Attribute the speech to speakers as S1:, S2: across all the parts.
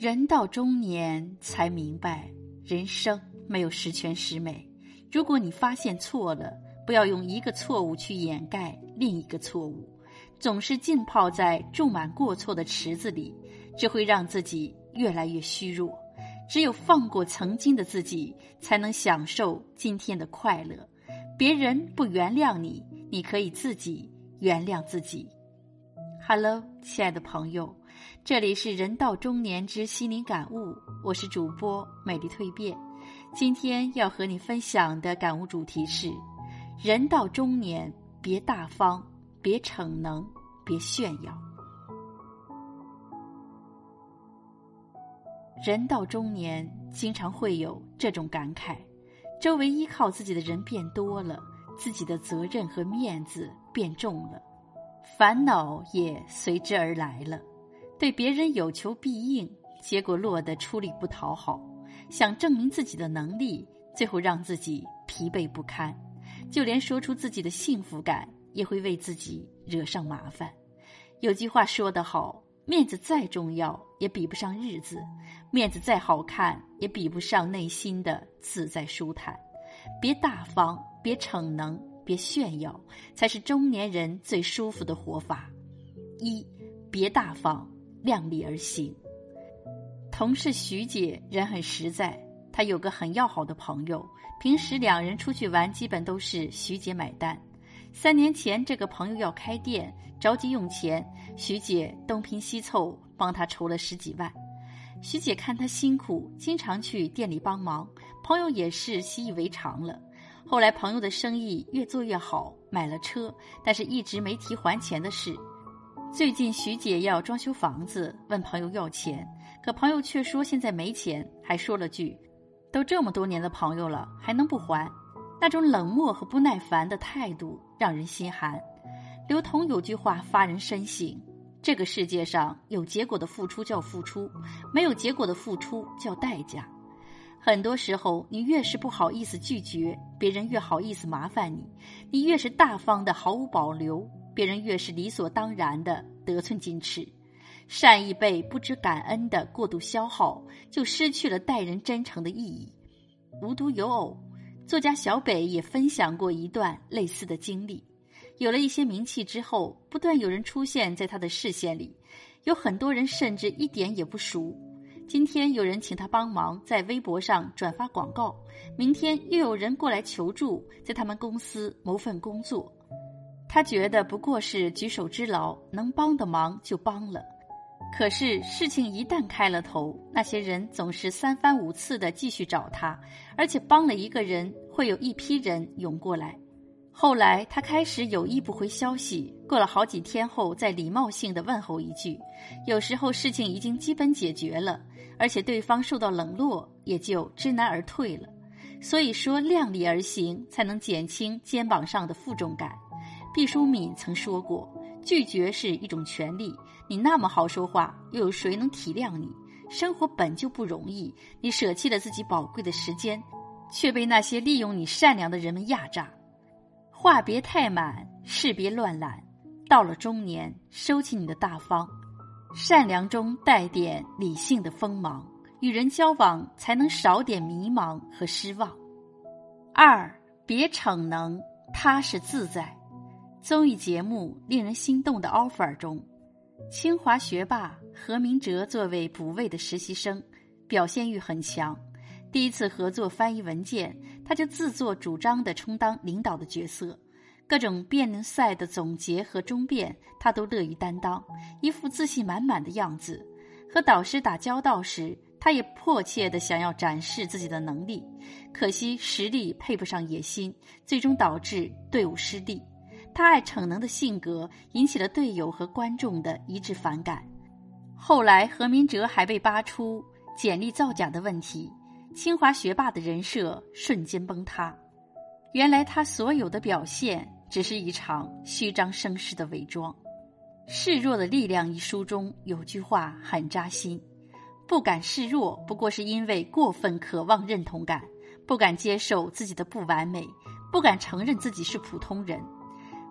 S1: 人到中年才明白，人生没有十全十美。如果你发现错了，不要用一个错误去掩盖另一个错误，总是浸泡在种满过错的池子里，只会让自己越来越虚弱。只有放过曾经的自己，才能享受今天的快乐。别人不原谅你，你可以自己原谅自己。Hello，亲爱的朋友。这里是人到中年之心灵感悟，我是主播美丽蜕变。今天要和你分享的感悟主题是：人到中年，别大方，别逞能，别炫耀。人到中年，经常会有这种感慨：周围依靠自己的人变多了，自己的责任和面子变重了，烦恼也随之而来了。对别人有求必应，结果落得出力不讨好；想证明自己的能力，最后让自己疲惫不堪。就连说出自己的幸福感，也会为自己惹上麻烦。有句话说得好：“面子再重要，也比不上日子；面子再好看，也比不上内心的自在舒坦。”别大方，别逞能，别炫耀，才是中年人最舒服的活法。一，别大方。量力而行。同事徐姐人很实在，她有个很要好的朋友，平时两人出去玩基本都是徐姐买单。三年前，这个朋友要开店，着急用钱，徐姐东拼西凑帮他筹了十几万。徐姐看他辛苦，经常去店里帮忙，朋友也是习以为常了。后来朋友的生意越做越好，买了车，但是一直没提还钱的事。最近徐姐要装修房子，问朋友要钱，可朋友却说现在没钱，还说了句：“都这么多年的朋友了，还能不还？”那种冷漠和不耐烦的态度让人心寒。刘同有句话发人深省：这个世界上有结果的付出叫付出，没有结果的付出叫代价。很多时候，你越是不好意思拒绝，别人越好意思麻烦你；你越是大方的毫无保留。别人越是理所当然的得寸进尺，善意被不知感恩的过度消耗，就失去了待人真诚的意义。无独有偶，作家小北也分享过一段类似的经历。有了一些名气之后，不断有人出现在他的视线里，有很多人甚至一点也不熟。今天有人请他帮忙在微博上转发广告，明天又有人过来求助，在他们公司谋份工作。他觉得不过是举手之劳，能帮的忙就帮了。可是事情一旦开了头，那些人总是三番五次的继续找他，而且帮了一个人，会有一批人涌过来。后来他开始有意不回消息，过了好几天后再礼貌性的问候一句。有时候事情已经基本解决了，而且对方受到冷落，也就知难而退了。所以说，量力而行才能减轻肩膀上的负重感。毕淑敏曾说过：“拒绝是一种权利。你那么好说话，又有谁能体谅你？生活本就不容易，你舍弃了自己宝贵的时间，却被那些利用你善良的人们压榨。话别太满，事别乱揽。到了中年，收起你的大方，善良中带点理性的锋芒，与人交往才能少点迷茫和失望。二，别逞能，踏实自在。”综艺节目令人心动的 offer 中，清华学霸何明哲作为补位的实习生，表现欲很强。第一次合作翻译文件，他就自作主张的充当领导的角色，各种辩论赛的总结和终辩，他都乐于担当，一副自信满满的样子。和导师打交道时，他也迫切的想要展示自己的能力，可惜实力配不上野心，最终导致队伍失利。他爱逞能的性格引起了队友和观众的一致反感。后来，何明哲还被扒出简历造假的问题，清华学霸的人设瞬间崩塌。原来，他所有的表现只是一场虚张声势的伪装。《示弱的力量》一书中有句话很扎心：不敢示弱，不过是因为过分渴望认同感，不敢接受自己的不完美，不敢承认自己是普通人。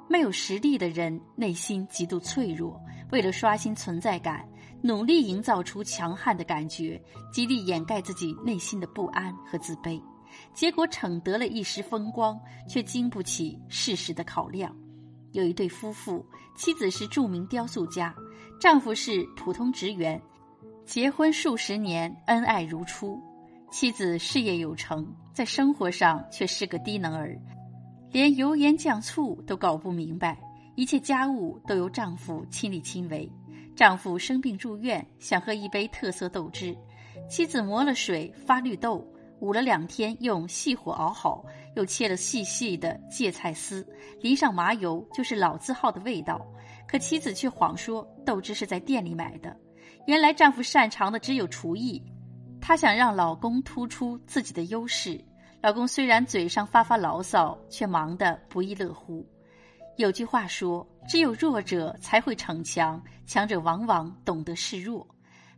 S1: 没有实力的人内心极度脆弱，为了刷新存在感，努力营造出强悍的感觉，极力掩盖自己内心的不安和自卑，结果逞得了一时风光，却经不起事实的考量。有一对夫妇，妻子是著名雕塑家，丈夫是普通职员，结婚数十年，恩爱如初。妻子事业有成，在生活上却是个低能儿，连油盐酱醋都搞不明白，一切家务都由丈夫亲力亲为。丈夫生病住院，想喝一杯特色豆汁，妻子磨了水发绿豆，捂了两天，用细火熬好，又切了细细的芥菜丝，淋上麻油，就是老字号的味道。可妻子却谎说豆汁是在店里买的。原来丈夫擅长的只有厨艺。她想让老公突出自己的优势，老公虽然嘴上发发牢骚，却忙得不亦乐乎。有句话说：“只有弱者才会逞强，强者往往懂得示弱。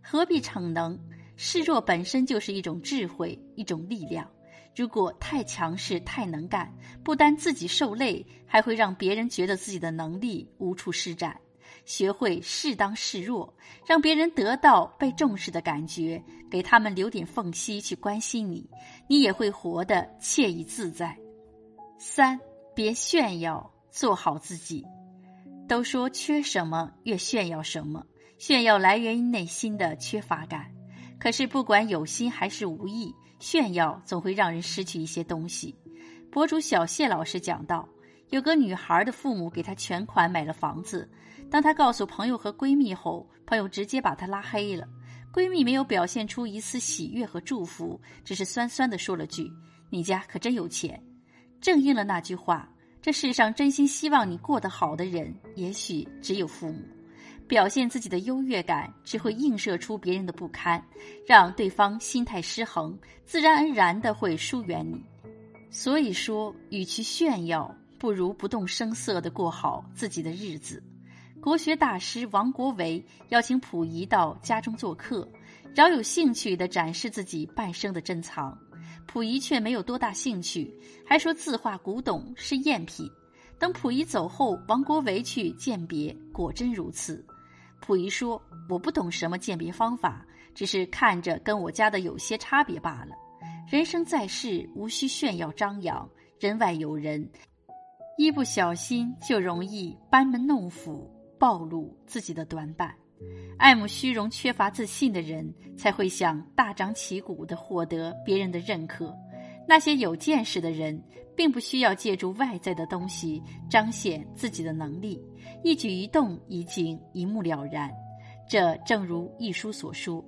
S1: 何必逞能？示弱本身就是一种智慧，一种力量。如果太强势、太能干，不单自己受累，还会让别人觉得自己的能力无处施展。”学会适当示弱，让别人得到被重视的感觉，给他们留点缝隙去关心你，你也会活得惬意自在。三，别炫耀，做好自己。都说缺什么越炫耀什么，炫耀来源于内心的缺乏感。可是不管有心还是无意，炫耀总会让人失去一些东西。博主小谢老师讲到。有个女孩的父母给她全款买了房子，当她告诉朋友和闺蜜后，朋友直接把她拉黑了。闺蜜没有表现出一丝喜悦和祝福，只是酸酸的说了句：“你家可真有钱。”正应了那句话：这世上真心希望你过得好的人，也许只有父母。表现自己的优越感，只会映射出别人的不堪，让对方心态失衡，自然而然的会疏远你。所以说，与其炫耀。不如不动声色地过好自己的日子。国学大师王国维邀请溥仪到家中做客，饶有兴趣地展示自己半生的珍藏。溥仪却没有多大兴趣，还说字画古董是赝品。等溥仪走后，王国维去鉴别，果真如此。溥仪说：“我不懂什么鉴别方法，只是看着跟我家的有些差别罢了。人生在世，无需炫耀张扬，人外有人。”一不小心就容易班门弄斧，暴露自己的短板。爱慕虚荣、缺乏自信的人，才会想大张旗鼓地获得别人的认可。那些有见识的人，并不需要借助外在的东西彰显自己的能力，一举一动已经一目了然。这正如一书所说：“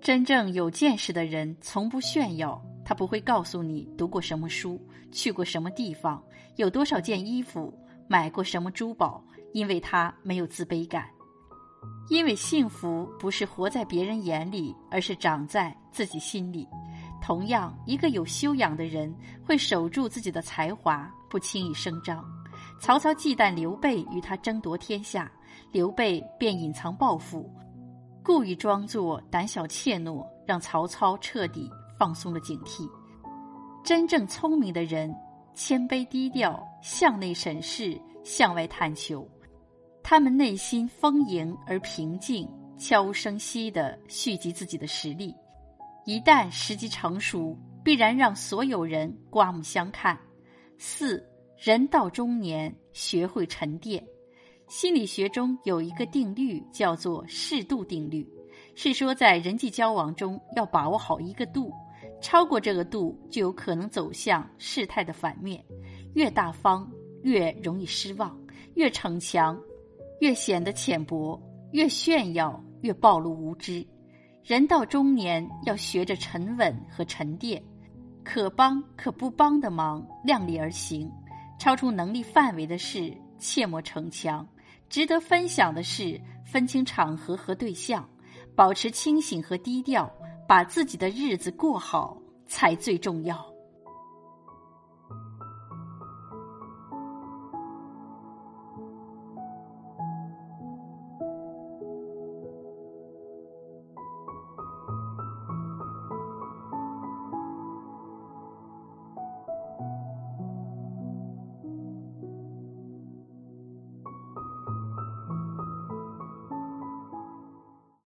S1: 真正有见识的人，从不炫耀。”他不会告诉你读过什么书，去过什么地方，有多少件衣服，买过什么珠宝，因为他没有自卑感。因为幸福不是活在别人眼里，而是长在自己心里。同样，一个有修养的人会守住自己的才华，不轻易声张。曹操忌惮刘备与他争夺天下，刘备便隐藏抱负，故意装作胆小怯懦，让曹操彻底。放松了警惕。真正聪明的人，谦卑低调，向内审视，向外探求。他们内心丰盈而平静，悄无声息地蓄积自己的实力。一旦时机成熟，必然让所有人刮目相看。四人到中年，学会沉淀。心理学中有一个定律，叫做适度定律，是说在人际交往中要把握好一个度。超过这个度，就有可能走向事态的反面。越大方，越容易失望；越逞强，越显得浅薄；越炫耀，越暴露无知。人到中年，要学着沉稳和沉淀，可帮可不帮的忙，量力而行；超出能力范围的事，切莫逞强；值得分享的事，分清场合和对象，保持清醒和低调。把自己的日子过好才最重要。